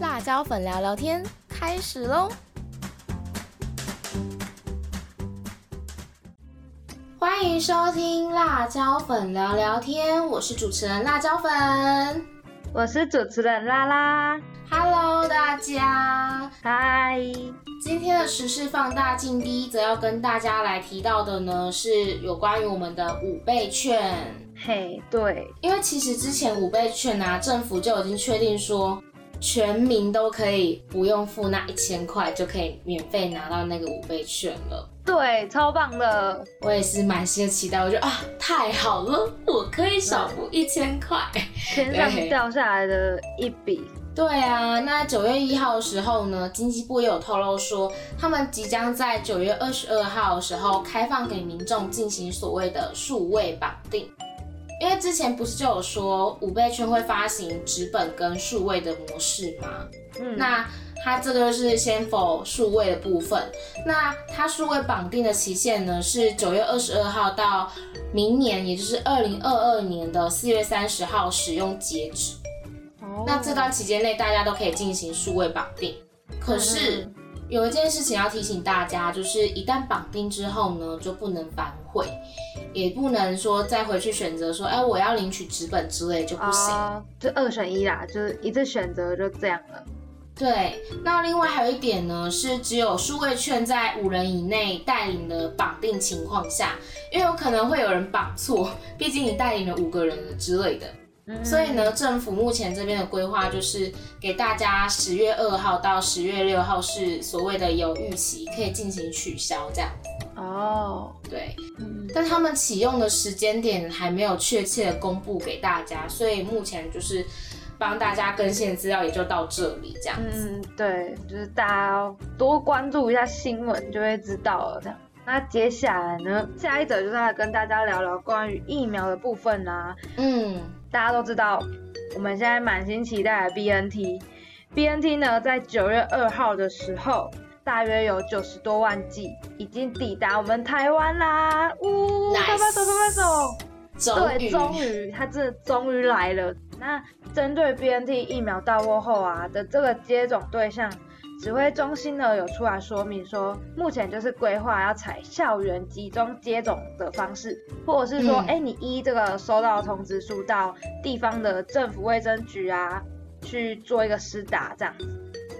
辣椒粉聊聊天开始喽！欢迎收听辣椒粉聊聊天，我是主持人辣椒粉，我是主持人拉拉。Hello，大家，嗨！今天的时事放大镜第一则要跟大家来提到的呢，是有关于我们的五倍券。嘿，对，因为其实之前五倍券啊，政府就已经确定说，全民都可以不用付那一千块，就可以免费拿到那个五倍券了。对，超棒的！我也是满心的期待，我觉得啊，太好了，我可以少付一千块，天上掉下来的一笔。对啊，那九月一号的时候呢，经济部也有透露说，他们即将在九月二十二号的时候开放给民众进行所谓的数位绑定。因为之前不是就有说五倍券会发行纸本跟数位的模式吗？嗯，那它这个是先否数位的部分，那它数位绑定的期限呢是九月二十二号到明年，也就是二零二二年的四月三十号使用截止。那这段期间内，大家都可以进行数位绑定。可是有一件事情要提醒大家，就是一旦绑定之后呢，就不能反悔，也不能说再回去选择说，哎，我要领取纸本之类就不行。就二选一啦，就是一次选择就这样了。对，那另外还有一点呢，是只有数位券在五人以内带领的绑定情况下，因为有可能会有人绑错，毕竟你带领了五个人之类的。所以呢，政府目前这边的规划就是给大家十月二号到十月六号是所谓的有预期，可以进行取消这样子。哦，对，但他们启用的时间点还没有确切的公布给大家，所以目前就是帮大家更新的资料也就到这里这样子。嗯，对，就是大家多关注一下新闻就会知道了这样。那接下来呢，下一则就是来跟大家聊聊关于疫苗的部分啦。嗯。大家都知道，我们现在满心期待的 B N T，B N T 呢，在九月二号的时候，大约有九十多万剂已经抵达我们台湾啦！呜，拍拍手，拍拍手，对，终于，它这终于来了。那针对 B N T 疫苗到货后啊的这个接种对象。指挥中心呢有出来说明说，目前就是规划要采校园集中接种的方式，或者是说，哎，你依这个收到通知书到地方的政府卫生局啊去做一个施打这样子。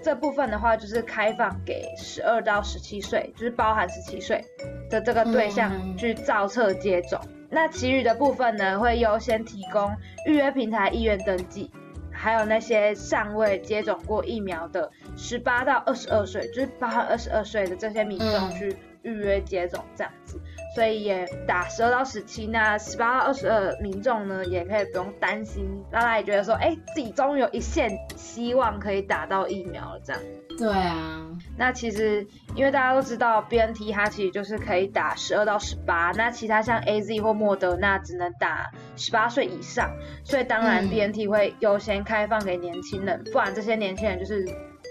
这部分的话就是开放给十二到十七岁，就是包含十七岁的这个对象去造册接种。那其余的部分呢会优先提供预约平台意愿登记。还有那些尚未接种过疫苗的十八到二十二岁，就是包含二十二岁的这些民众去预约接种这样子，所以也打十二到十七，那十八到二十二民众呢也可以不用担心，让大家也觉得说，哎，自己终于有一线希望可以打到疫苗了这样。对啊，那其实因为大家都知道 B N T 它其实就是可以打十二到十八，那其他像 A Z 或莫德纳只能打十八岁以上，所以当然 B N T 会优先开放给年轻人，不然这些年轻人就是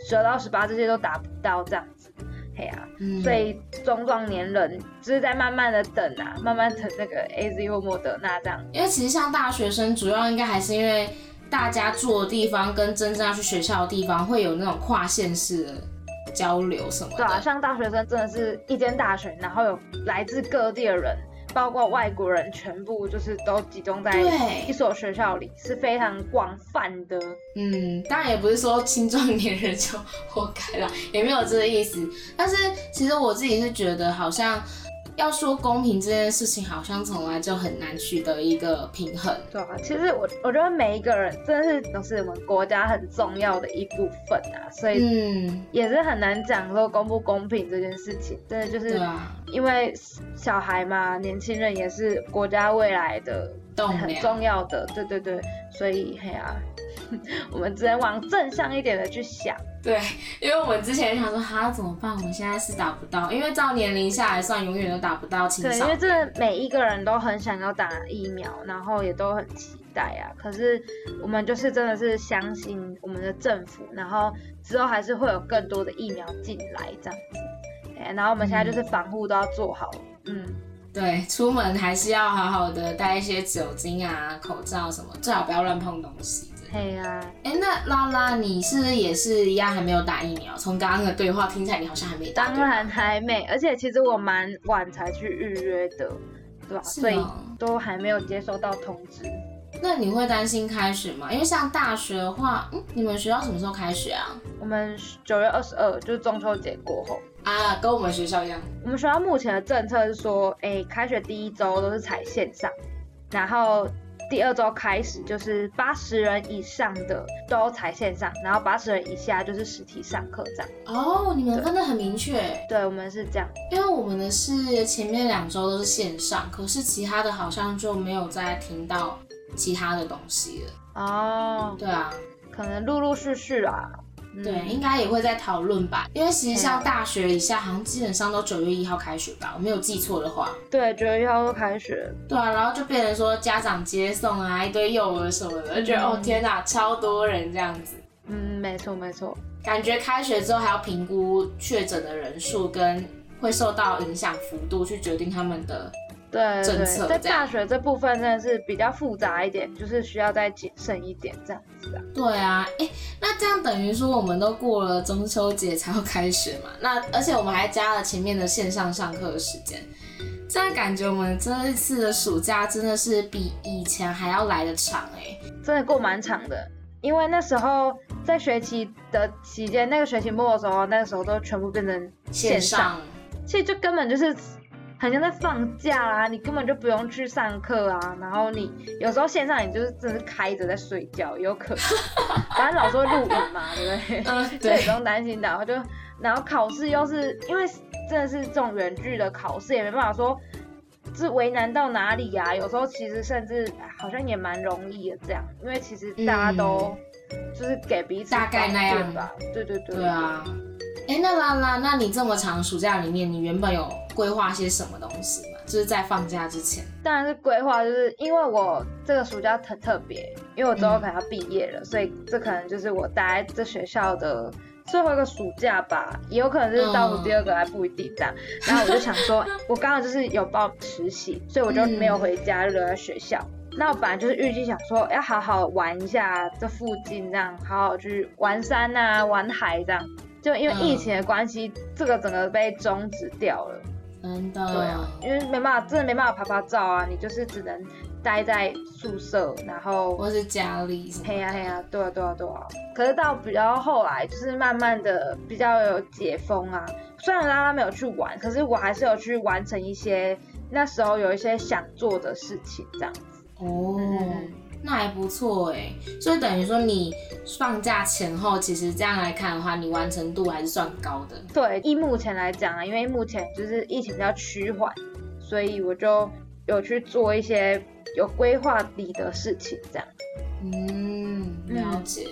十二到十八这些都达不到这样子，嘿啊，所以中壮年人就是在慢慢的等啊，慢慢等那个 A Z 或莫德纳这样，因为其实像大学生主要应该还是因为。大家住的地方跟真正要去学校的地方会有那种跨县市的交流什么的。对啊，像大学生真的是一间大学，然后有来自各地的人，包括外国人，全部就是都集中在一所学校里，是非常广泛的。嗯，当然也不是说青壮年人就活该了，也没有这个意思。但是其实我自己是觉得好像。要说公平这件事情，好像从来就很难取得一个平衡。对啊，其实我我觉得每一个人真的是都是我们国家很重要的一部分啊，所以嗯，也是很难讲说公不公平这件事情。真的就是因为小孩嘛，年轻人也是国家未来的很重要的，对对对，所以嘿啊。我们只能往正向一点的去想。对，因为我们之前想说，哈怎么办？我们现在是打不到，因为照年龄下来算，永远都打不到青少对，因为真的每一个人都很想要打疫苗，然后也都很期待啊。可是我们就是真的是相信我们的政府，然后之后还是会有更多的疫苗进来这样子。哎，然后我们现在就是防护都要做好。嗯，对，出门还是要好好的带一些酒精啊、口罩什么，最好不要乱碰东西。嘿呀、哎、那拉拉，你是不是也是一样还没有打疫苗？从刚刚的对话听起来，你好像还没打。当然还没，而且其实我蛮晚才去预约的，对吧？是所以哦都还没有接收到通知。那你会担心开学吗？因为像大学的话，嗯，你们学校什么时候开学啊？我们九月二十二就是中秋节过后，啊，跟我们学校一样。我们学校目前的政策是说，哎、开学第一周都是采线上，然后第二周开始就是八十人以上的都才线上，然后八十人以下就是实体上课这样。哦，你们分得很明确，对，我们是这样。因为我们的是前面两周都是线上，可是其他的好像就没有再听到其他的东西了。哦，对啊，可能陆陆续续啊。嗯对，应该也会在讨论吧。因为其实像大学以下，好像基本上都九月一号开学吧，我没有记错的话。对，九月一号就开学。对啊，然后就变成说家长接送啊，一堆幼儿什么的，就觉得、哦天哪，超多人这样子。嗯，没错没错。感觉开学之后还要评估确诊的人数跟会受到影响幅度，去决定他们的。对政对，在大学这部分真的是比较复杂一点，就是需要再谨慎一点这样子啊。对啊，哎，那这样等于说我们都过了中秋节才要开学嘛？那而且我们还加了前面的线上上课的时间，这样感觉我们这一次的暑假真的是比以前还要来的长哎。真的过蛮长的，因为那时候在学期的期间，那个学期末的时候，那个时候都全部变成线上，上，其实就根本就是很像在放假啦，你根本就不用去上课啊，然后你有时候线上你就是真的是开着在睡觉，有可能，反正老师会录影嘛，对不对？嗯，对所以不，用担心的。然后就，然后考试又是因为真的是这种远距的考试，也没办法说是为难到哪里呀、有时候其实甚至好像也蛮容易的这样，因为其实大家都就是给彼此嗯大概那样吧。对对对。对啊。哎，那拉拉，那你这么长暑假里面，你原本有规划些什么东西吗？就是在放假之前。当然是规划，就是因为我这个暑假很特别，因为我之后嗯可能要毕业了，所以这可能就是我待在这学校的最后一个暑假吧，也有可能是倒数第二个，还不一定这样。然后我就想说，我刚好就是有报实习，所以我就没有回家，就留在学校。那我本来就是预计想说要好好玩一下这附近，这样好好去玩山啊、玩海这样。就因为疫情的关系，这个整个被终止掉了。真的。对啊，因为没办法，真的没办法拍拍照啊，你就是只能待在宿舍，然后或是家里什么。嘿呀嘿呀，对啊对啊对啊。可是到比较后来，就是慢慢的比较有解封啊。虽然拉拉没有去玩，可是我还是有去完成一些那时候有一些想做的事情，这样子。哦嗯，那还不错哎。所以等于说你放假前后，其实这样来看的话，你完成度还是算高的。对，以目前来讲啊，因为目前就是疫情比较趋缓，所以我就有去做一些有规划里的事情，这样。嗯，了解。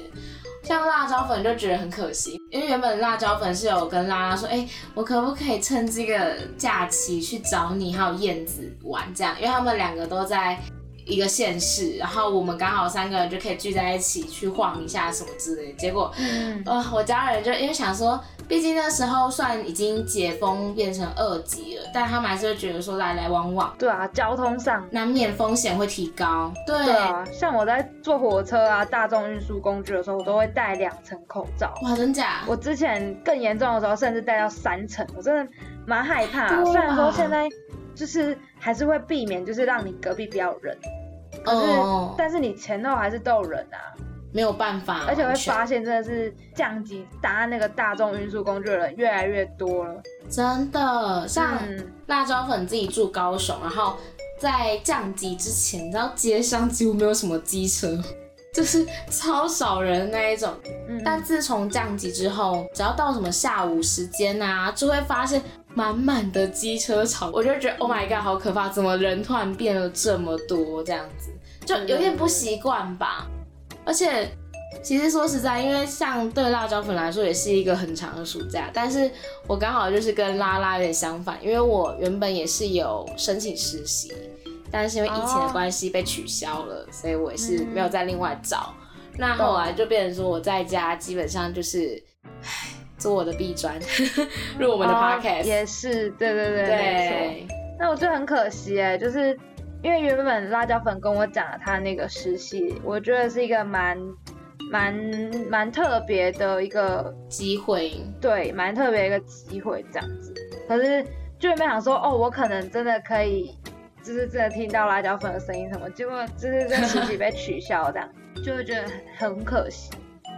像辣椒粉就觉得很可惜，因为原本辣椒粉是有跟拉拉说，哎、我可不可以趁这个假期去找你还有燕子玩这样，因为他们两个都在一个县市，然后我们刚好三个人就可以聚在一起去晃一下什么之类的。结果，嗯，呃，我家人就因为想说，毕竟那时候算已经解封变成二级了，但他们还是会觉得说来来往往，对啊，交通上难免风险会提高。对，对啊，像我在坐火车啊、大众运输工具的时候，我都会戴两层口罩。哇，真假？我之前更严重的时候，甚至戴到三层，我真的蛮害怕、啊虽然说现在就是还是会避免，就是让你隔壁不要人，可是、哦但是你前后还是都有人啊，没有办法，而且会发现真的是降级搭那个大众运输工具的人越来越多了。真的像嗯。辣椒粉自己住高雄，然后在降级之前，你知道街上几乎没有什么机车，就是超少人那一种。嗯，但自从降级之后，只要到什么下午时间啊，就会发现满满的机车潮，我就觉得 Oh my god，好可怕！怎么人突然变了这么多这样子，就有点不习惯吧。而且，其实说实在，因为像对辣椒粉来说也是一个很长的暑假，但是我刚好就是跟拉拉有点相反，因为我原本也是有申请实习，但是因为疫情的哦关系被取消了，所以我也是没有再另外找。那后来就变成说我在家基本上就是，唉，做我的壁砖，入我们的哦 podcast，、也是，对对对，没错。对，那我觉得很可惜哎，就是因因为原本辣椒粉跟我讲了他那个实习，我觉得是一个蛮蛮蛮特别的一个机会，对，蛮特别一个机会这样子。可是就没想说，哦，我可能真的可以，就是真的听到辣椒粉的声音什么，结果就是这实习被取消，这样就会觉得很可惜。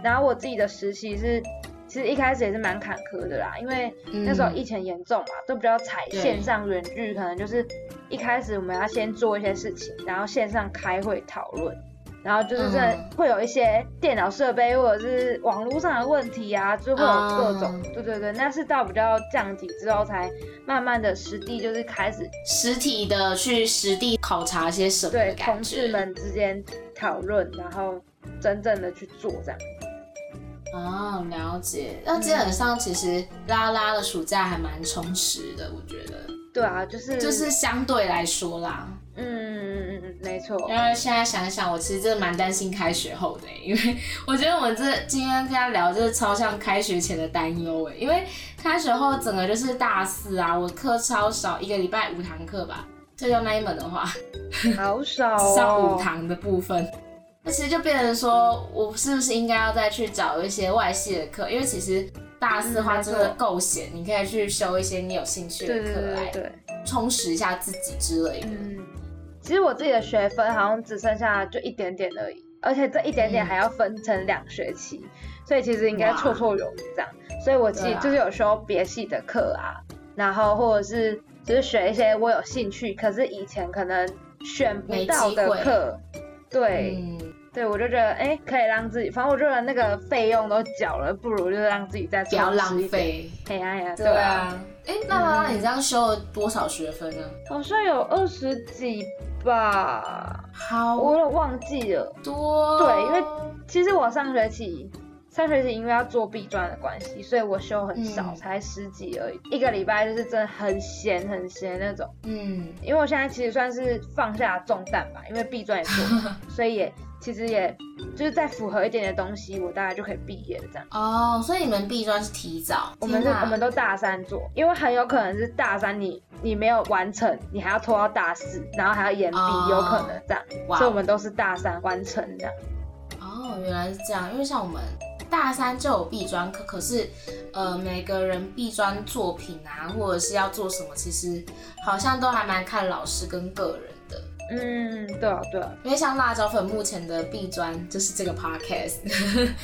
然后我自己的实习是。其实一开始也是蛮坎坷的啦，因为那时候疫情严重嘛，都比较采线上远距，可能就是一开始我们要先做一些事情，然后线上开会讨论，然后就是这会有一些电脑设备或者是网络上的问题啊，就会有各种，对对对，那是到比较降级之后才慢慢的实地就是开始实体的去实地考察些什么，对，同事们之间讨论，然后真正的去做这样。哦，了解。那基本上其实拉拉的暑假还蛮充实的，我觉得。对啊，就是就是相对来说啦。嗯嗯嗯嗯，没错。因为现在想想，我其实真的蛮担心开学后的，因为我觉得我们这今天跟他聊，就是超像开学前的担忧哎。因为开学后整个就是大四啊，我课超少，一个礼拜五堂课吧，就用那一门的话，好少 上五堂的部分。其实就变成说，我是不是应该要再去找一些外系的课？因为其实大四的话真的够闲，你可以去修一些你有兴趣的课来充实一下自己之类的。嗯，其实我自己的学分好像只剩下就一点点而已，而且这一点点还要分成两学期，所以其实应该绰绰有余这样。所以我其实就是有修别系的课啊，然后或者是就是学一些我有兴趣，可是以前可能选不到的课，对。对，我就觉得，哎，可以让自己，反正我觉得那个费用都缴了，不如就是让自己再不要浪费。哎呀呀，对啊。哎，那妈妈，你这样修了多少学分呢？好像有二十几吧。好，我有忘记了。多。对，因为其实我上学期。上学期因为要做 B 专的关系，所以我修很少，才十几而已。一个礼拜就是真的很闲很闲那种。嗯，因为我现在其实算是放下重担吧，因为 B 专也做，所以也其实也就是再符合一点的东西，我大概就可以毕业了这样。哦，所以你们毕专是提早？我们是我们都大三做，因为很有可能是大三你你没有完成，你还要拖到大四，然后还要延毕，有可能这样。所以我们都是大三完成这样。哦，原来是这样，因为像我们。大三就有毕专课，可是，呃，每个人毕专作品啊，或者是要做什么，其实好像都还蛮看老师跟个人。嗯，对啊，对啊，因为像辣椒粉目前的弊端就是这个 podcast，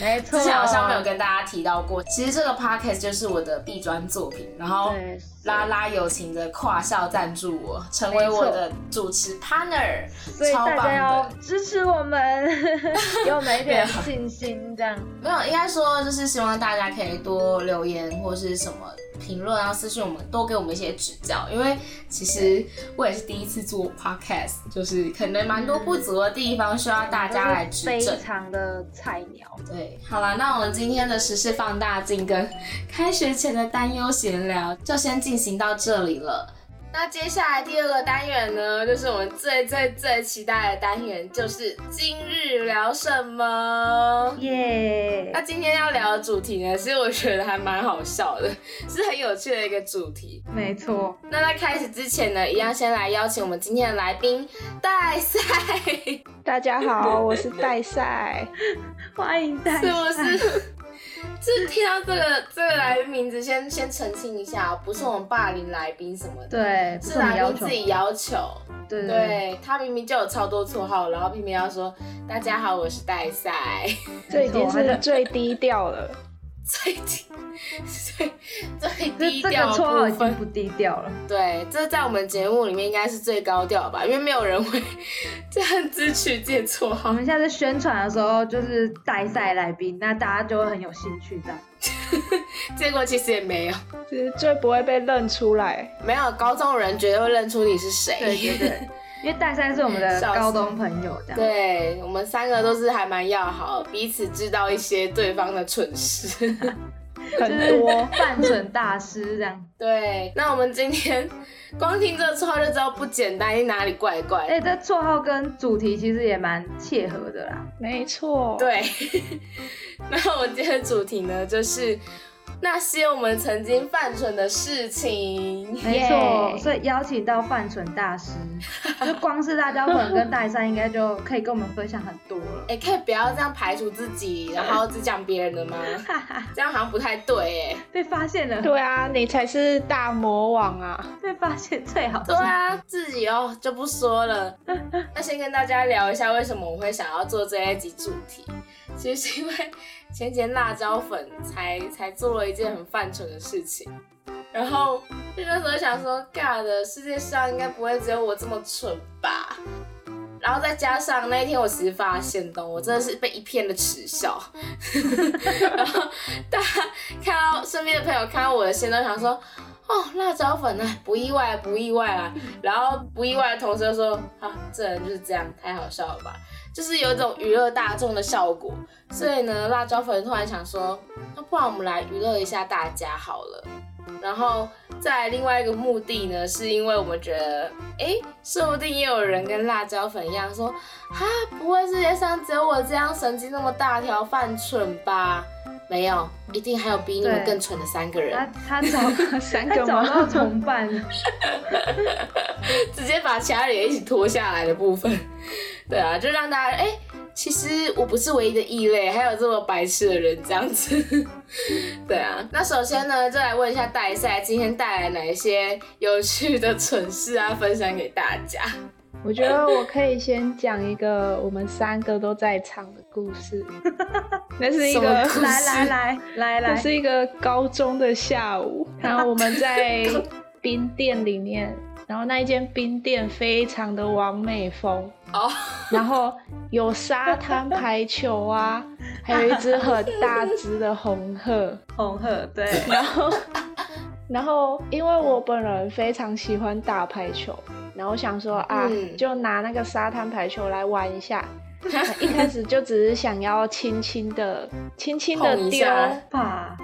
没错，之前好像没有跟大家提到过。其实这个 podcast 就是我的弊端作品，然后拉拉友情的跨校赞助我，成为我的主持 partner，所以大家要支持我们，给我们一点信心，这样。没有，应该说就是希望大家可以多留言或是什么。评论啊，私信我们，多给我们一些指教，因为其实我也是第一次做 podcast，就是可能蛮多不足的地方，需要大家来指正。非常的菜鸟。对，好了，那我们今天的时事放大镜跟开学前的担忧闲聊，就先进行到这里了。那接下来第二个单元呢，就是我们最最最期待的单元，就是今日聊什么耶。那今天要聊的主题呢，其实我觉得还蛮好笑的，是很有趣的一个主题。没错。那在开始之前呢，一样先来邀请我们今天的来宾戴赛。大家好，我是戴赛，欢迎戴赛。是不是？是听到这个这个来宾名字，先先澄清一下，不是我们霸凌来宾什么的，对，是来宾自己要求，对对，他明明就有超多绰号，然后偏偏要说大家好，我是戴赛，这已经是 最低调了。最低最最低调的已经不低调了。对，这在我们节目里面应该是最高调吧，因为没有人会 这样子取借绰号。我们现在在宣传的时候就是带赛来宾，那大家就会很有兴趣的。结果其实也没有，就是最不会被认出来。没有高中人绝对会认出你是谁。对对对。因为大三是我们的高中朋友，这样对我们三个都是还蛮要好，彼此知道一些对方的蠢事，很多犯蠢大师这样。对，那我们今天光听这个绰号就知道不简单，哪里怪怪。哎，这绰号跟主题其实也蛮切合的啦。没错。对，那我们今天的主题呢，就是那些我们曾经犯蠢的事情。没错，所以邀请到犯蠢大师，就光是辣椒粉跟代赛，应该就可以跟我们分享很多了。哎，可以不要这样排除自己，然后只讲别人的吗？这样好像不太对哎。被发现了。对啊，你才是大魔王啊！被发现最好。对啊，自己哦就不说了。那先跟大家聊一下，为什么我会想要做这一集主题。其实是因为前前辣椒粉才才做了一件很犯蠢的事情，然后就那时候想说，God，世界上应该不会只有我这么蠢吧？然后再加上那一天我其实发现的，我真的是被一片的耻笑，然后大家看到身边的朋友看到我的线都想说，哦，辣椒粉呢，不意外不意外啊，然后不意外的同时就说，啊，这人就是这样，太好笑了吧？就是有一种娱乐大众的效果，所以呢，辣椒粉突然想说，那不然我们来娱乐一下大家好了。然后再另外一个目的呢，是因为我们觉得，哎，说不定也有人跟辣椒粉一样说，哈，不会世界上只有我这样神经那么大条犯蠢吧？没有，一定还有比你们更蠢的三个人。他他找三个找到同伴，直接把其他人也一起拖下来的部分。对啊，就让大家哎，其实我不是唯一的异类，还有这么白痴的人这样子。对啊，那首先呢，就来问一下戴赛，今天带来哪一些有趣的蠢事啊，分享给大家。我觉得我可以先讲一个我们三个都在场的故事。那是一个来来来来来，是一个高中的下午，然后我们在 冰店里面，然后那一间冰店非常的完美风。哦，然后有沙滩排球啊，还有一只很大只的红鹤，红鹤对。然后，然后因为我本人非常喜欢打排球，然后想说啊，就拿那个沙滩排球来玩一下。一开始就只是想要轻轻的、轻轻的丢，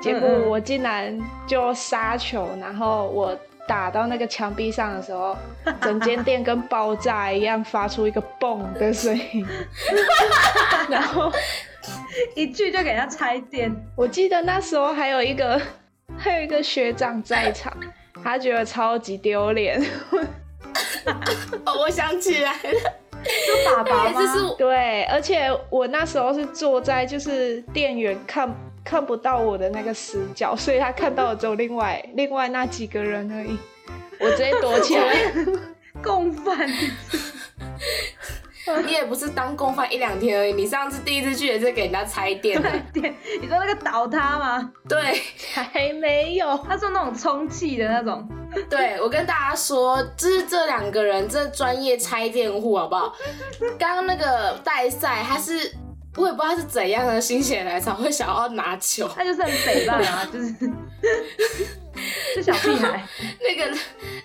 结果我竟然就杀球，然后我。打到那个墙壁上的时候，整间店跟爆炸一样，发出一个嘣的声音，然后一句就给他拆店。我记得那时候还有一个，还有一个学长在场，他觉得超级丢脸。哦，我想起来了，就爸爸吗？对，而且我那时候是坐在就是店员看。看不到我的那个死角，所以他看到的只有另外 另外那几个人而已。我直接躲起来，共犯。你也不是当共犯一两天而已，你上次第一次去也是给人家拆店的店。你知道那个倒塌吗？对，还没有。他是那种充气的那种。对，我跟大家说，就是这两个人这专业拆店户，好不好？刚刚那个代赛他是。我也不知道他是怎样的心血来潮会想要拿球，他就是很北烂啊，就是，是小屁孩。那个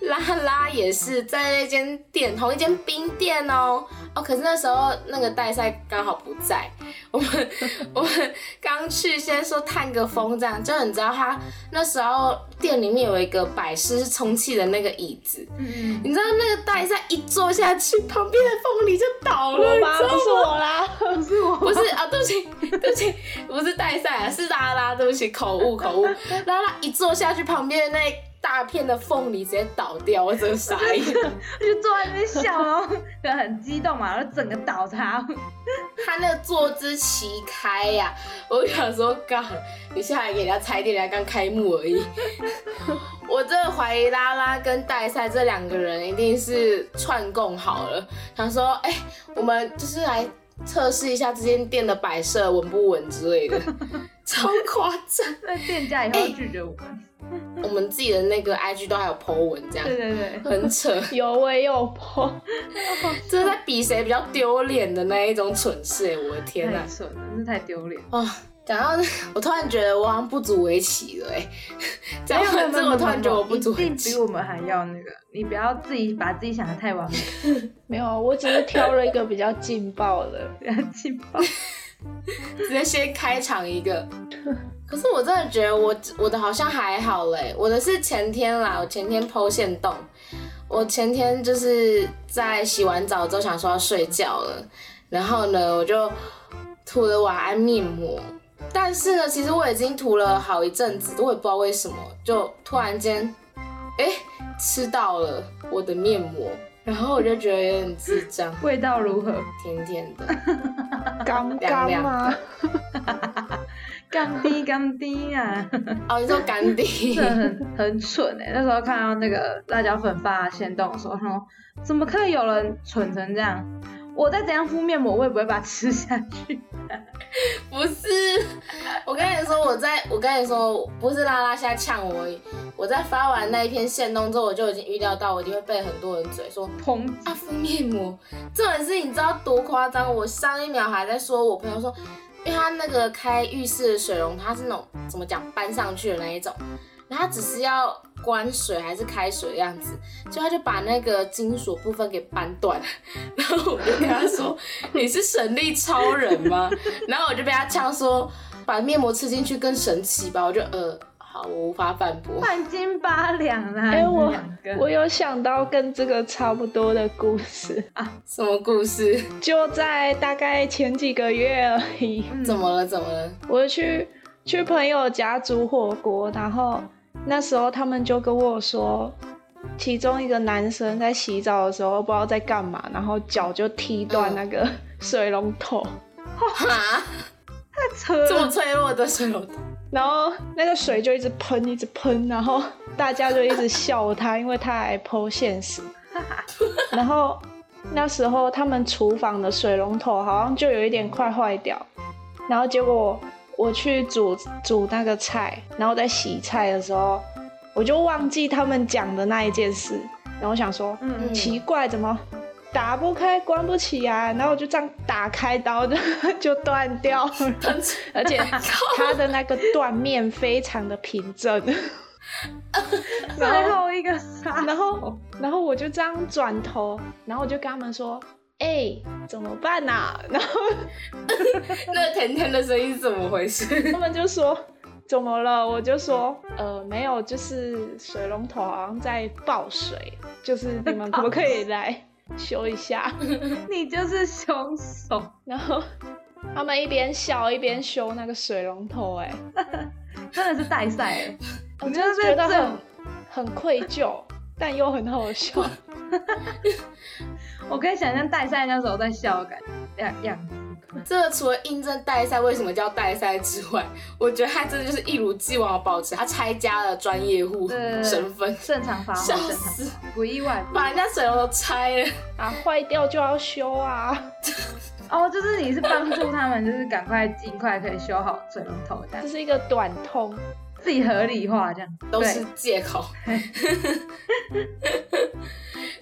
拉拉也是在那间店，同一间冰店哦。哦，可是那时候那个代赛刚好不在，我们我们刚去，先说探个风这样，就你知道他那时候店里面有一个摆饰是充气的那个椅子，嗯，你知道那个代赛一坐下去，旁边的风里就倒了，不是我啦，不是我，不是啊，对不起对不起，不是代赛啊，是拉拉，对不起，口误口误，拉拉一坐下去，旁边的那。大片的凤梨直接倒掉，我真的傻眼，就坐在那边笑哦，就很激动嘛，然后整个倒塌，他那个坐姿齐开呀，我想说，God，你下来给人家拆店，人家刚开幕而已，我真的怀疑拉拉跟戴赛这两个人一定是串供好了，想说，哎，我们就是来测试一下这间店的摆设稳不稳之类的，超夸张，那店家以后拒绝我们。我们自己的那个 IG 都还有 po 文，这样对对对，很扯。有我也有 po，这是在比谁比较丢脸的那一种蠢事哎！我的天哪，太蠢了，真是太丢脸啊！讲到我突然觉得我好像不足为奇了哎，这样这我突然觉得我不足为奇，比我们还要那个。你不要自己把自己想的太完美。没有，我只是挑了一个比较劲爆的，比较劲爆。直接先开场一个。可是我真的觉得我我的好像还好嘞，我的是前天啦，我前天剖线洞，我前天就是在洗完澡之后想说要睡觉了，然后呢我就涂了晚安面膜，但是呢，其实我已经涂了好一阵子，我也不知道为什么，就突然间，哎，吃到了我的面膜，然后我就觉得有点智障。味道如何？甜甜的，干干吗？干滴干滴啊！哦，你说干滴，很很蠢哎！那时候看到那个辣椒粉发现动的时候，说怎么可以有人蠢成这样？我再怎样敷面膜，我也不会把它吃下去。不是，我跟你说，我在我跟你说，不是拉拉现在呛我，我在发完那一篇线动之后，我就已经预料到我一定会被很多人嘴说砰啊敷面膜。这种事你知道多夸张？我上一秒还在说我朋友说。因为他那个开浴室的水龙，它是那种怎么讲搬上去的那一种，然后它只是要关水还是开水的样子，就他就把那个金属部分给扳断，然后我就跟他说：“你是神力超人吗？” 然后我就被他呛说：“把面膜吃进去更神奇吧？”我就呃。好，我无法反驳。半斤八两啦！哎，我我有想到跟这个差不多的故事啊。什么故事？就在大概前几个月而已。怎么了？怎么了？我去去朋友家煮火锅，然后那时候他们就跟我说，其中一个男生在洗澡的时候不知道在干嘛，然后脚就踢断那个水龙头。哈？太扯了！这么脆弱的水龙头。然后那个水就一直喷，一直喷，然后大家就一直笑他，因为他还剖现实。然后那时候他们厨房的水龙头好像就有一点快坏掉，然后结果我去煮煮那个菜，然后在洗菜的时候，我就忘记他们讲的那一件事，然后想说，嗯，奇怪，怎么？打不开，关不起啊，然后我就这样打开刀就 就断掉了，而且它的那个断面非常的平整。最后一个，然后然后我就这样转头，然后我就跟他们说：“哎，怎么办呐？” 然后那甜甜的声音是怎么回事？他们就说：“怎么了？”我就说：“呃，没有，就是水龙头好像在爆水，就是你们可不可以来？”修一下，你就是凶手。然后他们一边笑一边修那个水龙头，哎，真的是带赛。我真的觉得很很愧疚，但又很好笑。我可以想象代赛那时候在笑的感觉样样子。这个除了印证代赛为什么叫代赛之外，我觉得他真的就是一如既往的保持他拆家的专业户身份，正常发挥，笑死，不意外，把人家水龙头拆了啊，坏掉就要修啊。哦，就是你是帮助他们，就是赶快尽快可以修好水龙头这样，这是一个短痛，自己合理化这样，都是借口。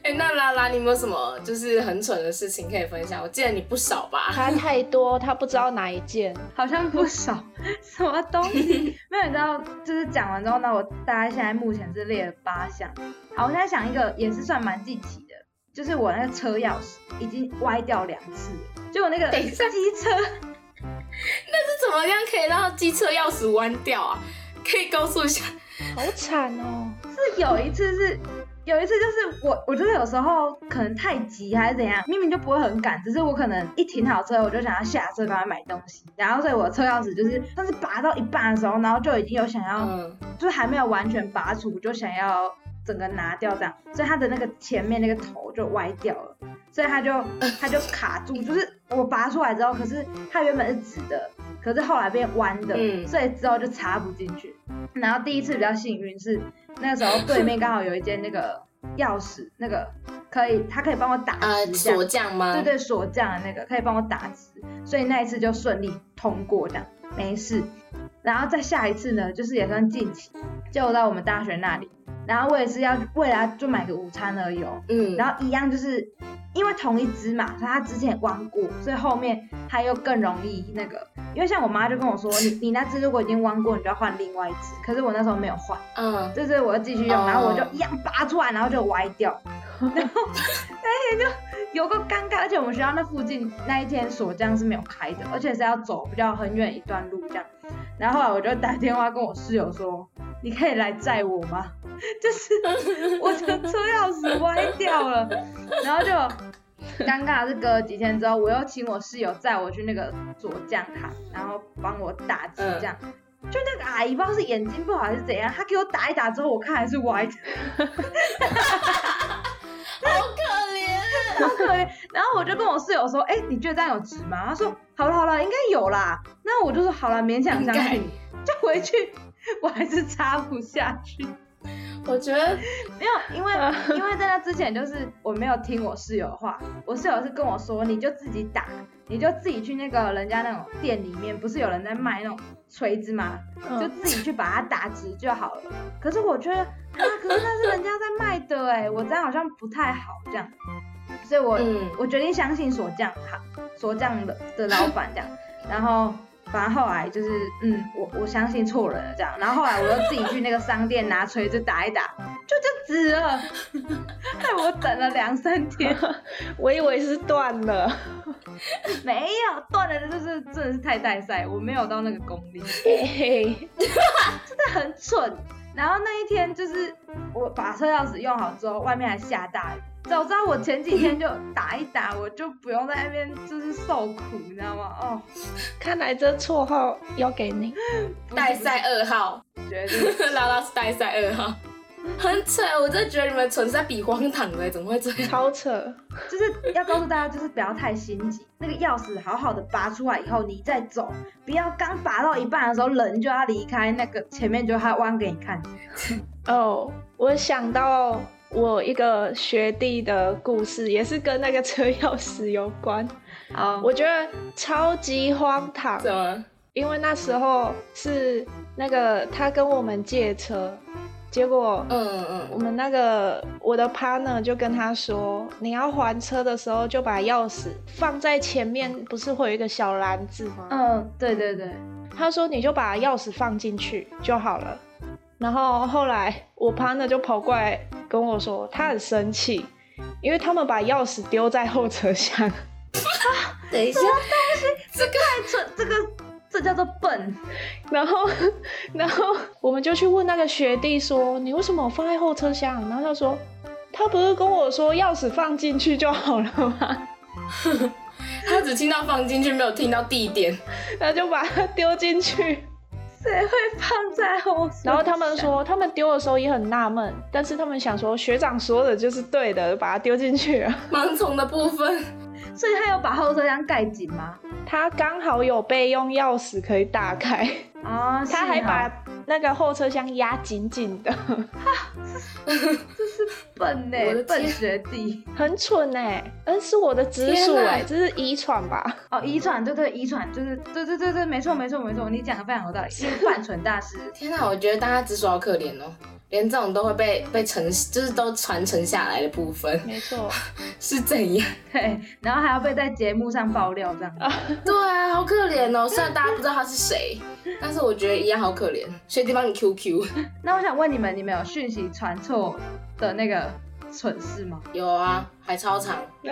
哎，那拉拉，你有没有什么就是很蠢的事情可以分享？我记得你不少吧？他太多，他不知道哪一件，好像不少。什么东西？没有，你知道，就是讲完之后呢，我大概现在目前是列了八项。好，我现在想一个也是算蛮近期的，就是我那个车钥匙已经歪掉两次，就我那个机车，那是怎么样可以让机车钥匙弯掉啊？可以告诉一下？好惨哦！是有一次是。有一次就是我，我就是有时候可能太急还是怎样，明明就不会很赶，只是我可能一停好车，我就想要下车赶快买东西，然后所以我的车钥匙就是，但是拔到一半的时候，然后就已经有想要，就是还没有完全拔出，就想要整个拿掉这样，所以它的那个前面那个头就歪掉了，所以它就它就卡住，就是我拔出来之后，可是它原本是直的，可是后来变弯的，所以之后就插不进去。然后第一次比较幸运是。那个时候对面刚好有一间那个钥匙，那个可以，他可以帮我打直锁匠吗？对对，锁匠的那个可以帮我打直，所以那一次就顺利通过这样，没事。然后再下一次呢，就是也算近期，就在我们大学那里，然后我也是要为了就买个午餐而已，嗯，然后一样就是。因为同一只嘛，所以它之前弯过，所以后面它又更容易那个。因为像我妈就跟我说，你你那只如果已经弯过，你就要换另外一只。可是我那时候没有换，嗯，就是我要继续用，然后我就一样拔出来，然后就歪掉，然后那天 就有个尴尬。而且我们学校那附近那一天锁匠是没有开的，而且是要走比较很远一段路这样。然后后来我就打电话跟我室友说，你可以来载我吗？就是我的 车钥匙歪掉了，然后就尴尬是隔了几天之后，我又请我室友载我去那个左降堂，然后帮我打字这样。就那个阿姨不知道是眼睛不好还是怎样，她给我打一打之后，我看还是歪的。好可怜，好可怜。然后我就跟我室友说：“哎，你觉得这样有值吗？”他说：“好了好了，应该有啦。”那我就说：“好了，勉强相信。”就回去，我还是插不下去。我觉得没有，因为因为在那之前就是我没有听我室友的话，我室友是跟我说，你就自己打，你就自己去那个人家那种店里面，不是有人在卖那种锤子吗？就自己去把它打直就好了。可是我觉得啊，可是那是人家在卖的哎，我这样好像不太好这样，所以我我决定相信锁匠行，锁匠的的老板这样，然后。反正后来就是，嗯，我我相信错人了这样，然后后来我又自己去那个商店拿锤子打一打，就就直了，害 我等了两三天，我以为是断了，没有断了，就是真的是太带赛，我没有到那个功力，真的很蠢。然后那一天就是我把车钥匙用好之后，外面还下大雨。早知道我前几天就打一打，我就不用在那边就是受苦，你知道吗？哦，看来这绰号要给你，代赛二号，绝对。拉拉是代赛二号，很扯，我真的觉得你们蠢是在比荒唐的，怎么会这样？超扯，就是要告诉大家，就是不要太心急，那个钥匙好好的拔出来以后，你再走，不要刚拔到一半的时候人就要离开，那个前面就他弯给你看。哦，我想到。我一个学弟的故事也是跟那个车钥匙有关，啊，我觉得超级荒唐。怎么？因为那时候是那个他跟我们借车，结果，嗯嗯，我们那个我的 partner 就跟他说，你要还车的时候就把钥匙放在前面，不是会有一个小篮子吗？嗯，对对对。他说你就把钥匙放进去就好了。然后后来我 partner 就跑过来跟我说，他很生气，因为他们把钥匙丢在后车厢。等一下，东西这个太蠢，这个这叫做笨。然后 然后我们就去问那个学弟说，你为什么放在后车厢？然后他说，他不是跟我说钥匙放进去就好了吗？他只听到放进去，没有听到地点，他就把它丢进去。谁会放在后？然后他们说，他们丢的时候也很纳闷，但是他们想说，学长说的就是对的，把它丢进去了。盲从的部分，所以他有把后车厢盖紧吗？他刚好有备用钥匙可以打开。哦，他还把那个后车厢压紧紧的。这是笨呢，笨学弟，很蠢哎，嗯，是我的直属哎，这是遗传吧？哦，遗传，对对，遗传就是对对对对，没错没错没错，你讲的非常有道理，是犯 蠢大师。天哪，我觉得大家直属好可怜哦。连这种都会被被承，就是都传承下来的部分，没错，是怎样？对，然后还要被在节目上爆料这样。对啊，好可怜哦。虽然大家不知道他是谁，但是我觉得一样好可怜。学弟帮你 QQ。那我想问你们，你们有讯息传错的那个蠢事吗？有啊，还超长。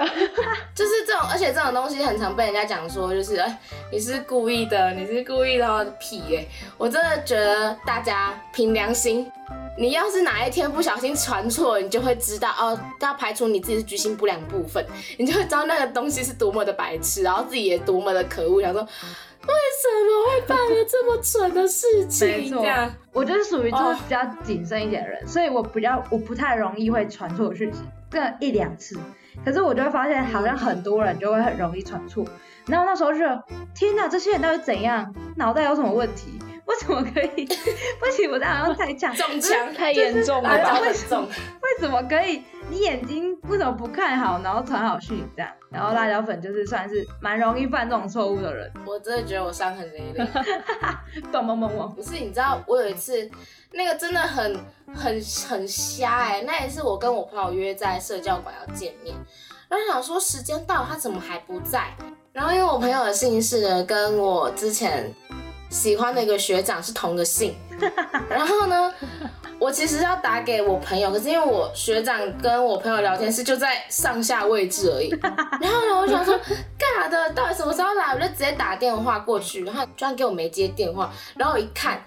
就是这种，而且这种东西很常被人家讲说，就是哎，你是故意的，你是故意的屁哎！我真的觉得大家凭良心。你要是哪一天不小心传错，你就会知道哦，要排除你自己是居心不良部分，你就会知道那个东西是多么的白痴，然后自己也多么的可恶，想说为什么会办了这么蠢的事情？没错，我就是属于就是比较谨慎一点的人，所以我比较我不太容易会传错讯息，这一两次，可是我就会发现好像很多人就会很容易传错，然后那时候就天哪，这些人到底怎样，脑袋有什么问题？为什么可以？不行，我这好像太强，中枪太严重了吧？为什么？为什么可以？你眼睛为什么不看好，然后传好讯这样？然后辣椒粉就是算是蛮容易犯这种错误的人。我真的觉得我伤痕累累。懂懵懵懵。不是，你知道我有一次那个真的很很很瞎哎，那一次我跟我朋友约在社交馆要见面，然后想说时间到，他怎么还不在？然后因为我朋友的姓氏呢，跟我之前。喜欢的一个学长是同个姓，然后呢，我其实要打给我朋友，可是因为我学长跟我朋友聊天室就在上下位置而已，然后呢，我想说干啥的，到底什么时候来，我就直接打电话过去，然后居然给我没接电话，然后我一看，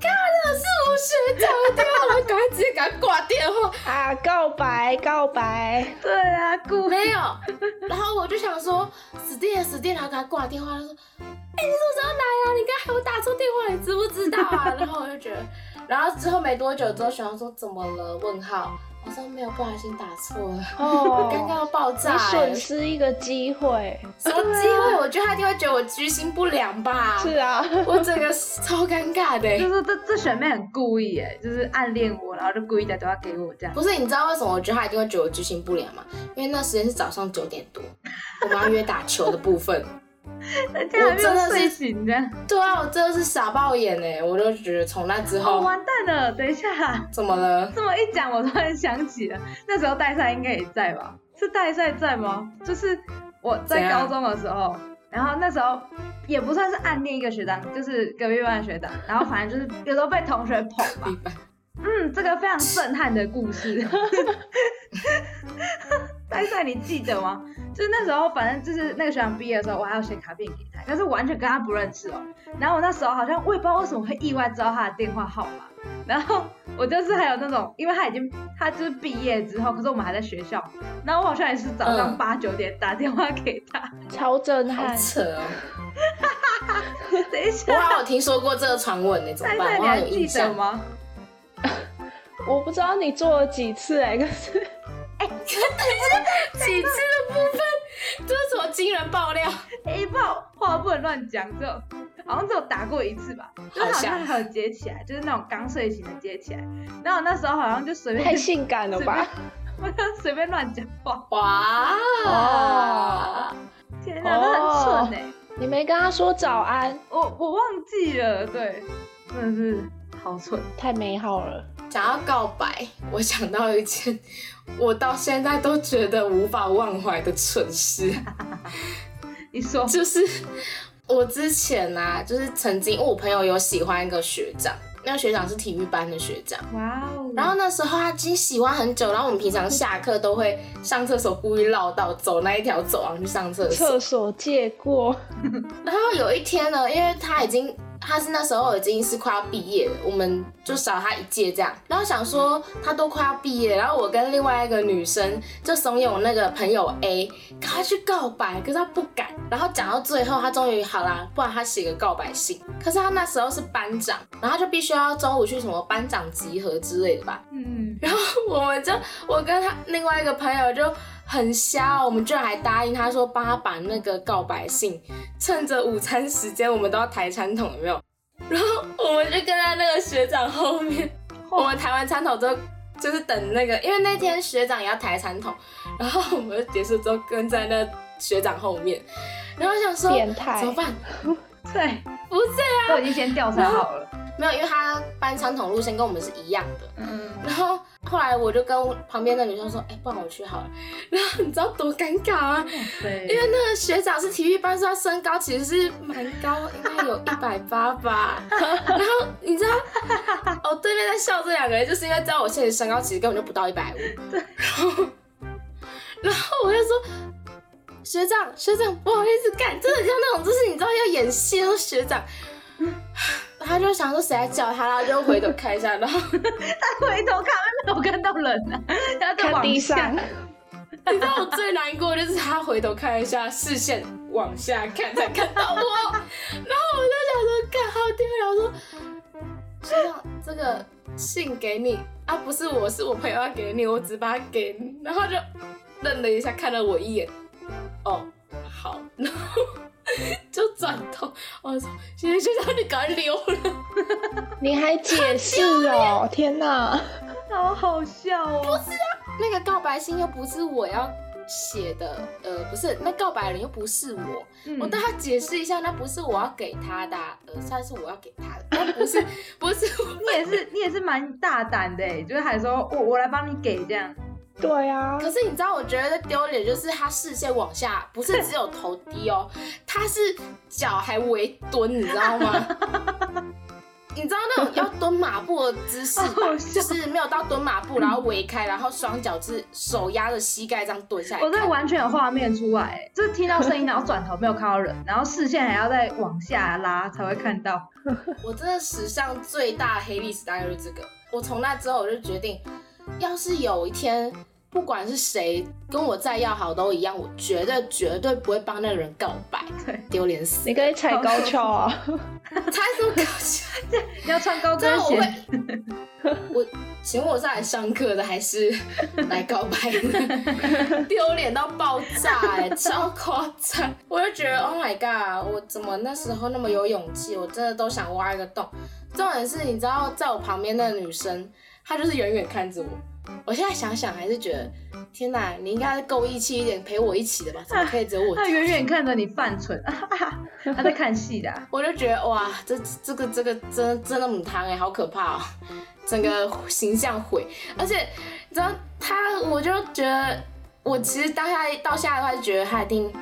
干的是我学长的电话，我赶快直接给他挂电话。啊，告白告白，对啊，故没有，然后我就想说死定了死定了，然后给他挂电话，他说，哎、你怎么知道来啊？你刚才我打错电话，你知不知道啊？然后我就觉得，然后之后没多久之后，学长说怎么了？问号，我说没有，不小心打错了，哦，刚刚要爆炸、你欸损，失一个机会。什么机会？我觉得他一定会觉得我居心不良吧？是啊，我整个超尴尬的、欸就是这这学妹很故意哎，就是暗恋我，然后就故意打电话给我这样。不是，你知道为什么我觉得他一定会觉得我居心不良吗？因为那时间是早上九点多，我们要约打球的部分。人家还没有睡醒这样。对啊，我真的是傻爆眼哎！我就觉得从那之哦，后，完蛋了！等一下，怎么了？这么一讲，我突然想起了，那时候戴赛应该也在吧？是戴赛在吗？就是我在高中的时候，然后那时候也不算是暗恋一个学长，就是隔壁班的学长，然后反正就是有时候被同学捧吧。嗯，这个非常震撼的故事。代赛你记得吗？就是那时候，反正就是那个学长毕业的时候，我还要写卡片给他，但是完全跟他不认识哦。然后我那时候好像我也不知道为什么会意外知道他的电话号码，然后我就是还有那种，因为他已经他就是毕业之后，可是我们还在学校，然后我好像也是早上嗯八九点打电话给他。超震好撼。扯哦！等一我下，好像有听说过这个传闻呢，怎么办？你还记得。吗？我不知道你做了几次哎、可是几次的部分，这是什么惊人爆料？哎、不好，话不能乱讲，只有好像只有打过一次吧，就是好像还有接起来，就是那种刚睡醒的接起来。然后那时候好像就随便太性感了吧？我就随便乱讲话，哇！哦天哪，那很蠢哎、你没跟他说早安，我我忘记了，对，真的是好蠢。太美好了。想要告白，我想到一件我到现在都觉得无法忘怀的蠢事。你说，就是我之前啊，就是曾经我朋友有喜欢一个学长，那个学长是体育班的学长，哇哦，然后那时候他已经喜欢很久，然后我们平常下课都会上厕所故意绕道走那一条走廊去上厕所厕。所借过，然后有一天呢，因为他已经他是那时候已经是快要毕业了，我们就少他一届这样。然后想说他都快要毕业了，然后我跟另外一个女生就怂恿那个朋友 A 赶快去告白，可是他不敢。然后讲到最后，他终于好啦，不然他写个告白信。可是他那时候是班长，然后他就必须要中午去什么班长集合之类的吧。嗯，然后我们就，我跟他另外一个朋友就很瞎哦，我们居然还答应他说帮他把那个告白信，趁着午餐时间我们都要抬餐桶，有没有？然后我们就跟在那个学长后面，我们抬完餐桶之后，就是等那个，因为那天学长也要抬餐桶，然后我们就结束之后跟在那学长后面，然后想说变态怎么办？对，不是啊，都已经先调查好了。没有，因为他搬餐桶路线跟我们是一样的。嗯，然后后来我就跟旁边的女生说，哎、不然我去好了。然后你知道多尴尬吗？对，因为那个学长是体育班，所以他身高其实是蛮高，应该有一百八吧。然后你知道，哦，对面在笑这两个人，就是因为知道我现在身高其实根本就不到一百五。对。然后，然后我就说。学长，学长，不好意思，干，真的像那种，就是你知道要演戏的学长，他就想说谁来叫他，然后就回头看一下，然后 他回头看，没有看到人啊，他在往下。地上，你知道我最难过的就是他回头看一下，视线往下看才看到我，然后我就想说，干好丢脸，我说学长这个信给你啊，不是我是我朋友要给你，我只把它给你，然后就愣了一下，看了我一眼，哦，好，然后 就转头，我说谢谢学长，你赶快溜了。你还解释哦！天哪，好好笑哦。不是啊那个告白信又不是我要写的，呃，不是，那告白人又不是我，嗯我跟他解释一下，那不是我要给他的啊、呃，算是我要给他的，那不是，不是，你也是，你也是蛮大胆的哎，就是还说我我来帮你给这样。对啊，可是你知道，我觉得丢脸就是他视线往下，不是只有头低哦，他是脚还微蹲，你知道吗？你知道那种要蹲马步的姿势吧，就是没有到蹲马步，然后围开，然后双脚是手压着膝盖这样蹲下来。我这完全有画面出来，就是听到声音，然后转头没有看到人，然后视线还要再往下拉才会看到。我真的史上最大黑历史大概就是这个。我从那之后我就决定，要是有一天。不管是谁跟我再要好都一样，我绝对绝对不会帮那个人告白，丢脸死！你可以踩高跷啊，踩什么高跷？要穿高跟鞋。我请问我是来上课的还是来告白的？丢脸到爆炸哎，超夸张！我就觉得 Oh my god，我怎么那时候那么有勇气？我真的都想挖一个洞。重点是，你知道在我旁边那个女生，她就是远远看着我。我现在想想还是觉得，天哪，你应该够义气一点，陪我一起的吧？怎么可以只有我？他远远看着你犯蠢，他在看戏的。我就觉得哇，这这个这个真真的母汤哎，好可怕哦，整个形象毁。而且你知道他，我就觉得我其实当下到现在的话，就觉得他一定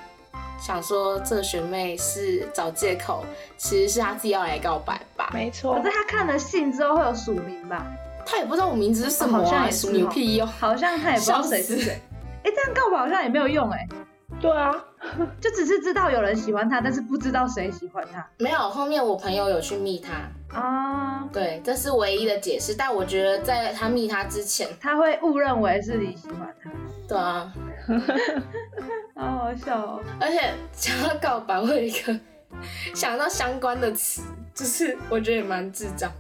想说这个学妹是找借口，其实是他自己要来告白吧？没错。可是他看了信之后会有署名吧？他也不知道我名字是什么啊，属牛屁用，好像他也不知道谁是谁。哎，这样告白好像也没有用哎。对啊，就只是知道有人喜欢他，但是不知道谁喜欢他。没有，后面我朋友有去密他啊。对，这是唯一的解释。但我觉得在他密他之前，他会误认为是你喜欢他。对啊，好好笑哦。而且想到告白，我有一个想到相关的词，就是我觉得也蛮智障。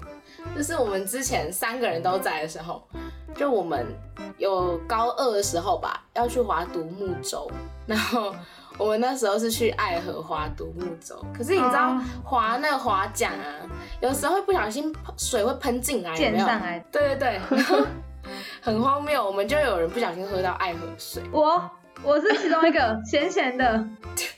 就是我们之前三个人都在的时候，就我们有高二的时候吧，要去划独木舟，然后我们那时候是去爱河划独木舟。可是你知道划那个划桨啊，有时候会不小心水会喷进来，溅上来。对对对，很荒谬。我们就有人不小心喝到爱河水。我我是其中一个咸咸的，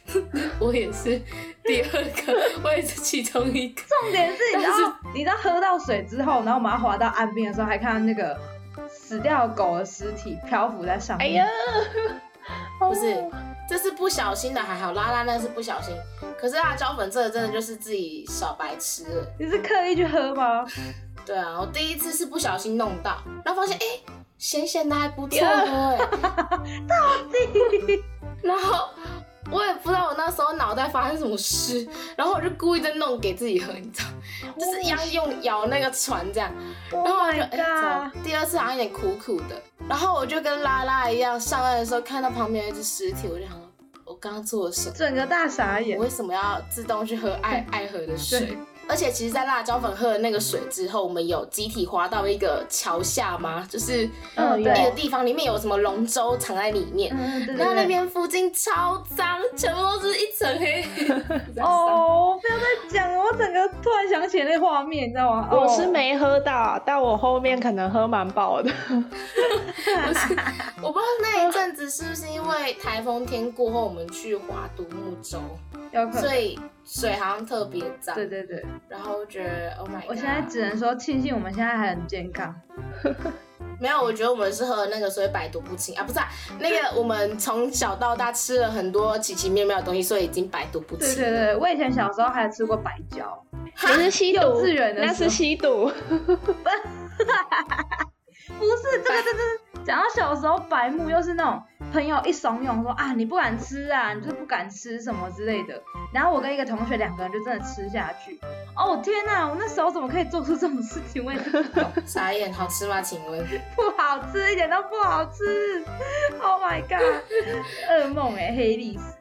我也是。第二个，我也是其中一个。重点是，你知道，你知道喝到水之后，然后我们要滑到岸边的时候，还看到那个死掉狗的尸体漂浮在上面。哎呀，不是，这是不小心的，还好拉拉那是不小心。可是辣椒粉这个真的就是自己小白痴了。你是刻意去喝吗？对啊，我第一次是不小心弄到，然后发现哎，咸咸的还不错 到底，然后。我也不知道我那时候脑袋发生什么事，然后我就故意在弄给自己喝，你知道，就是一样用摇那个船这样，然后我就哎，第二次好像有点苦苦的，然后我就跟拉拉一样上岸的时候看到旁边有一只尸体，我就想我刚刚做了什么？整个大傻眼，我为什么要自动去喝爱爱河的水？而且其实，在辣椒粉喝了那个水之后，我们有集体滑到一个桥下吗？就是那个地方里面有什么龙舟藏在里面，然后那边附近超脏，全部都是一层黑。哦，不要再讲了，我整个突然想起那画面，你知道吗？我是没喝到，但我后面可能喝蛮饱的。不是，我不知道那一阵子是不是因为台风天过后，我们去划独木舟。所以水好像特别脏。对对对。然后我觉得，Oh my！god！我现在只能说庆幸我们现在还很健康。没有，我觉得我们是喝那个所以百毒不侵啊，不是啊，那个我们从小到大吃了很多奇奇妙妙的东西，所以已经百毒不侵。对对对，我以前小时候还吃过白胶，那是吸毒，幼稚园的那是吸毒。不是这个，这这讲到小时候白目，又是那种朋友一怂恿说啊，你不敢吃啊，你就是不敢吃什么之类的。然后我跟一个同学两个人就真的吃下去。哦天哪，我那时候怎么可以做出这种事情？我也不懂。傻眼，好吃吗？请问？不好吃，一点都不好吃。Oh my god，噩梦哎，黑历史。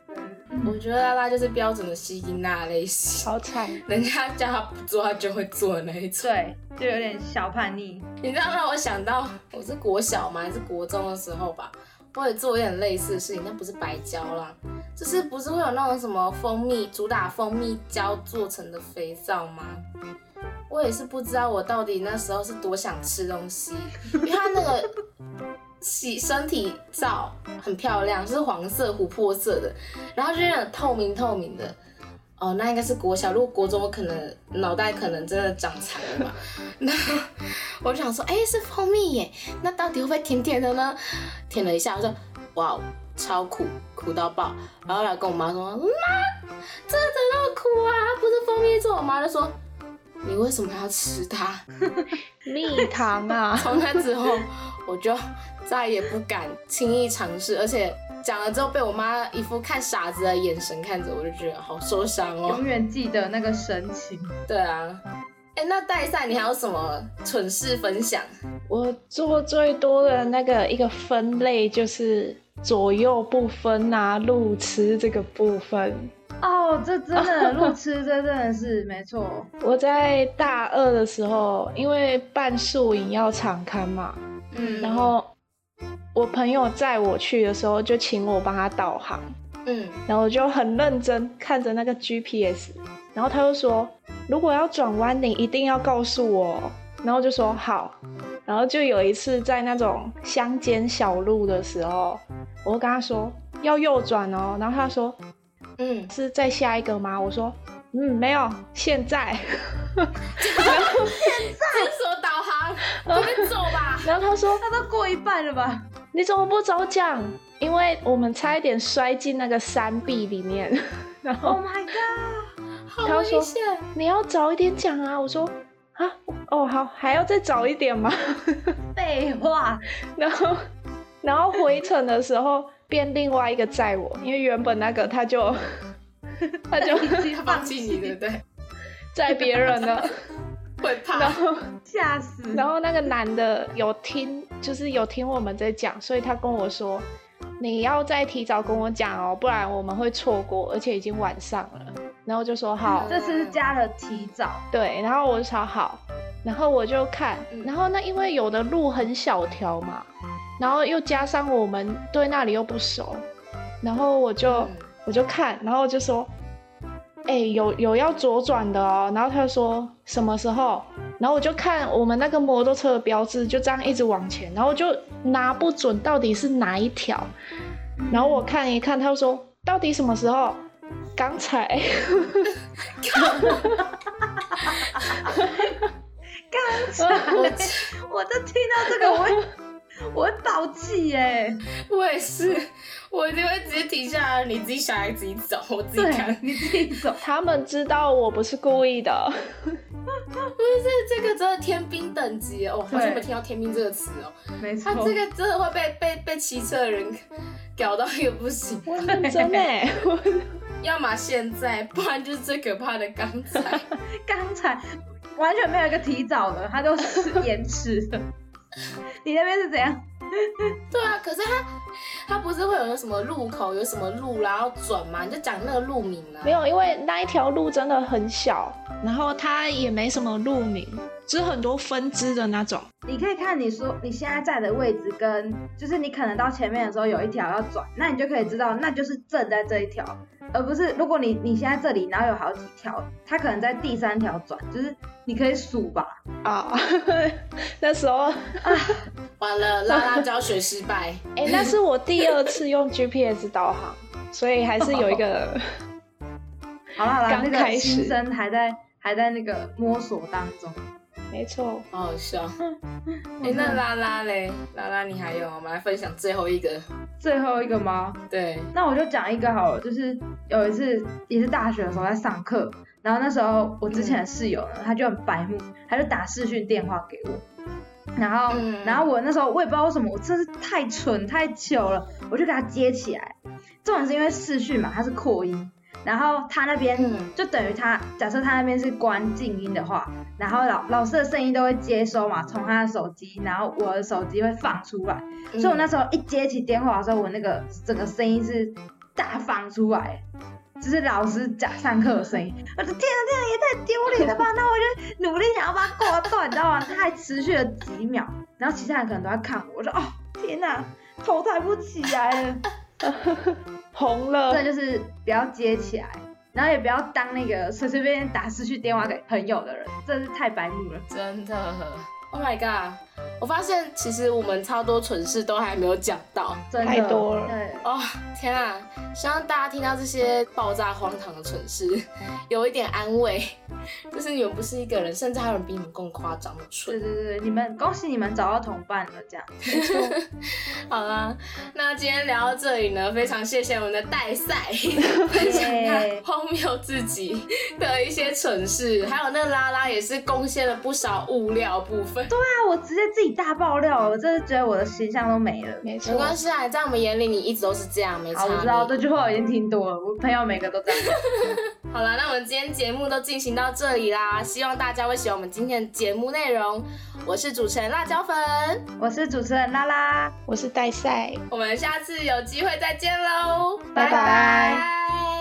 我觉得拉拉就是标准的吸音那类型，好惨。人家叫他不做，他就会做的那一种。对，就有点小叛逆。你知道让我想到，我是国小吗？还是国中的时候吧？我也做一点类似的事情，但不是白胶啦，就是不是会有那种什么蜂蜜主打蜂蜜胶做成的肥皂吗？我也是不知道我到底那时候是多想吃东西，因为它那个。洗身体皂很漂亮，是黄色琥珀色的，然后就那种透明透明的。哦，那应该是国小，如果国中，我可能脑袋可能真的长残了吧。那我就想说，哎，是蜂蜜耶，那到底会不会甜甜的呢？舔了一下，我说，哇，超苦，苦到爆。然后来跟我妈说，妈，这怎么那么苦啊？不是蜂蜜做？我妈就说。你为什么要吃它？蜜糖啊！从那之后，我就再也不敢轻易尝试，而且讲了之后被我妈一副看傻子的眼神看着，我就觉得好受伤哦。永远记得那个神情。对啊，哎，那代赛你还有什么蠢事分享？我做最多的那个一个分类就是左右不分啊，路痴这个部分。哦，这真的路痴，这真的是没错。我在大二的时候，因为办宿营要常刊嘛，嗯，然后我朋友载我去的时候，就请我帮他导航，嗯，然后我就很认真看着那个 GPS，然后他就说，如果要转弯，你一定要告诉我，然后就说好，然后就有一次在那种乡间小路的时候，我跟他说要右转哦，然后他说。嗯，是再下一个吗？我说，嗯，没有，现在。然后现在说导航，我们走吧。然后他说，他都过一半了吧？你怎么不早讲？因为我们差一点摔进那个山壁里面。然后，Oh my god，好危险！你要早一点讲啊！我说，啊，哦，好，还要再早一点吗？废话。然后，然后回程的时候。变另外一个载我，因为原本那个他就 他就放弃你，对不对？载别人了，会怕，然后吓死。然后那个男的有听，就是有听我们在讲，所以他跟我说，你要再提早跟我讲哦，不然我们会错过，而且已经晚上了。然后就说好，这次是加了提早。对，然后我就说好，然后我就看，然后那因为有的路很小条嘛。然后又加上我们对那里又不熟，然后我就我就看，然后就说，哎，有有要左转的哦。然后他说什么时候？然后我就看我们那个摩托车的标志，就这样一直往前，然后就拿不准到底是哪一条。然后我看一看，他说到底什么时候？刚才。刚才，我我就听到这个我。我会爆气耶！我也是，我一定会直接停下来，你自己想来自己走，我自己看，你自己走。他们知道我不是故意的，不是这个真的天兵等级哦，好像没听到天兵这个词哦。没错，他这个真的会被被被骑车的人搞到一个不行。我认真的，要么现在，不然就是最可怕的刚才，刚才完全没有一个提早的，他都是 延迟的。你那边是怎样？对啊，可是他他不是会有个什么路口，有什么路然后转吗？你就讲那个路名啊。没有，因为那一条路真的很小，然后它也没什么路名，只是很多分支的那种。你可以看你说你现在在的位置，跟就是你可能到前面的时候有一条要转，那你就可以知道那就是正在这一条，而不是如果你你现在这里然后有好几条，它可能在第三条转，就是你可以数吧。啊，那时候啊，完了，拉拉教学失败。哎，那是我第二次用 GPS 导航，所以还是有一个。好了好了，那个新生还在还在那个摸索当中。没错，好好笑。哎，那拉拉嘞，拉拉你还有？我们来分享最后一个。最后一个吗？对。那我就讲一个好了，就是有一次也是大学的时候在上课，然后那时候我之前的室友呢，他就很白目，他就打视讯电话给我，然后然后我那时候我也不知道为什么，我真是太蠢太糗了，我就给他接起来。重点是因为视讯嘛，它是扩音。然后他那边就等于他，假设他那边是关静音的话，然后老老师的声音都会接收嘛，从他的手机，然后我的手机会放出来，所以我那时候一接起电话的时候，我那个整个声音是大放出来，就是老师讲上课的声音，我的天啊，这样也太丢脸了吧！那我就努力想要把它挂断，你知道吗？它还持续了几秒，然后其他人可能都在看我，我说哦天哪，头抬不起来了。红了，这就是不要接起来，然后也不要当那个随随便便打失去电话给朋友的人，真是太白目了，真的。Oh my god！我发现其实我们超多蠢事都还没有讲到，真的太多了对，哦，天啊！希望大家听到这些爆炸荒唐的蠢事，有一点安慰，就是你们不是一个人，甚至还有人比你们更夸张的对蠢。对对对，你们恭喜你们找到同伴了，这样。好啦，那今天聊到这里呢，非常谢谢我们的代赛分享 他耶荒谬自己的一些蠢事，还有那个拉拉也是贡献了不少物料部分。对啊我直接自己大爆料，我真的觉得我的形象都没了。没错没，关系啊，在我们眼里你一直都是这样，没差。好，我知道你这句话我已经听多了，我朋友每个都这样。好了，那我们今天节目都进行到这里啦，希望大家会喜欢我们今天的节目内容。我是主持人辣椒粉，我是主持人拉拉，我是戴赛。我们下次有机会再见喽，拜拜拜